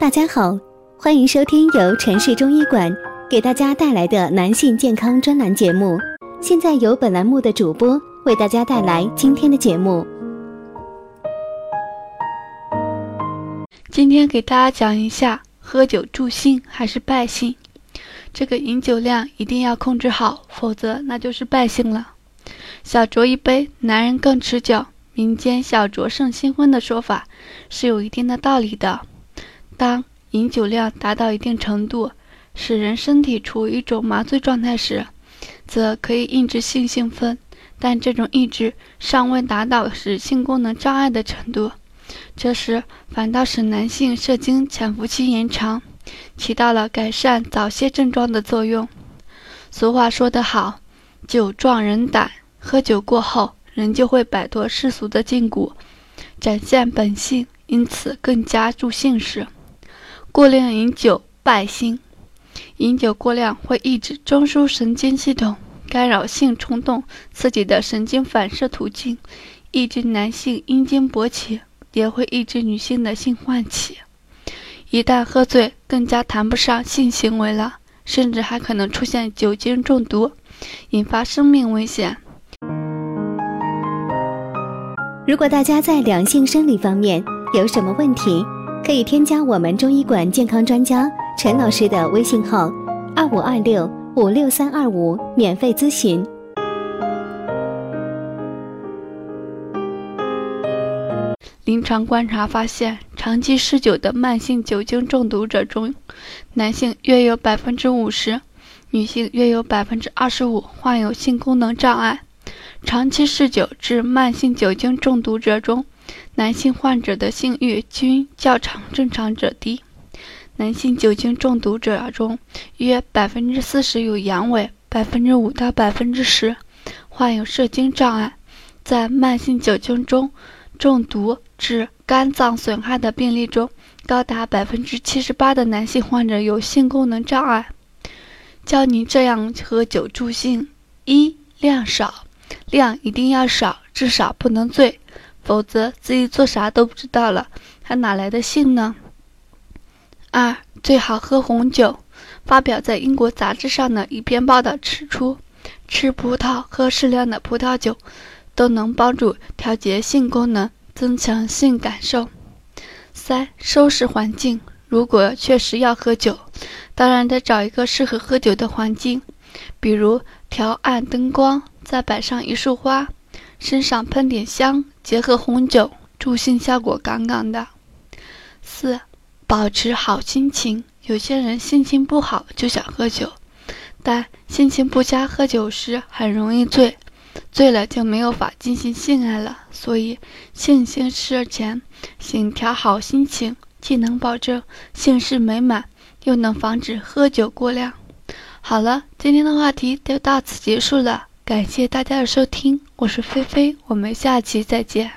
大家好，欢迎收听由城市中医馆给大家带来的男性健康专栏节目。现在由本栏目的主播为大家带来今天的节目。今天给大家讲一下，喝酒助兴还是败兴？这个饮酒量一定要控制好，否则那就是败兴了。小酌一杯，男人更持久。民间“小酌胜新婚”的说法是有一定的道理的。当饮酒量达到一定程度，使人身体处于一种麻醉状态时，则可以抑制性兴奋，但这种抑制尚未达到使性功能障碍的程度。这时反倒使男性射精潜伏期延长，起到了改善早泄症状的作用。俗话说得好：“酒壮人胆。”喝酒过后。人就会摆脱世俗的禁锢，展现本性，因此更加助兴时。过量饮酒败兴，饮酒过量会抑制中枢神经系统，干扰性冲动刺激的神经反射途径，抑制男性阴茎勃起，也会抑制女性的性唤起。一旦喝醉，更加谈不上性行为了，甚至还可能出现酒精中毒，引发生命危险。如果大家在两性生理方面有什么问题，可以添加我们中医馆健康专家陈老师的微信号：二五二六五六三二五，免费咨询。临床观察发现，长期嗜酒的慢性酒精中毒者中，男性约有百分之五十，女性约有百分之二十五患有性功能障碍。长期嗜酒致慢性酒精中毒者中，男性患者的性欲均较常正常者低。男性酒精中毒者中，约百分之四十有阳痿，百分之五到百分之十患有射精障碍。在慢性酒精中中毒致肝脏损害的病例中，高达百分之七十八的男性患者有性功能障碍。教您这样喝酒助兴：一、量少。量一定要少，至少不能醉，否则自己做啥都不知道了，还哪来的性呢？二，最好喝红酒。发表在英国杂志上的一篇报道指出，吃葡萄、喝适量的葡萄酒，都能帮助调节性功能，增强性感受。三，收拾环境。如果确实要喝酒，当然得找一个适合喝酒的环境，比如调暗灯光。再摆上一束花，身上喷点香，结合红酒，助兴效果杠杠的。四、保持好心情。有些人心情不好就想喝酒，但心情不佳喝酒时很容易醉，醉了就没有法进行性爱了。所以性行事前，请调好心情，既能保证性事美满，又能防止喝酒过量。好了，今天的话题就到此结束了。感谢大家的收听，我是菲菲，我们下期再见。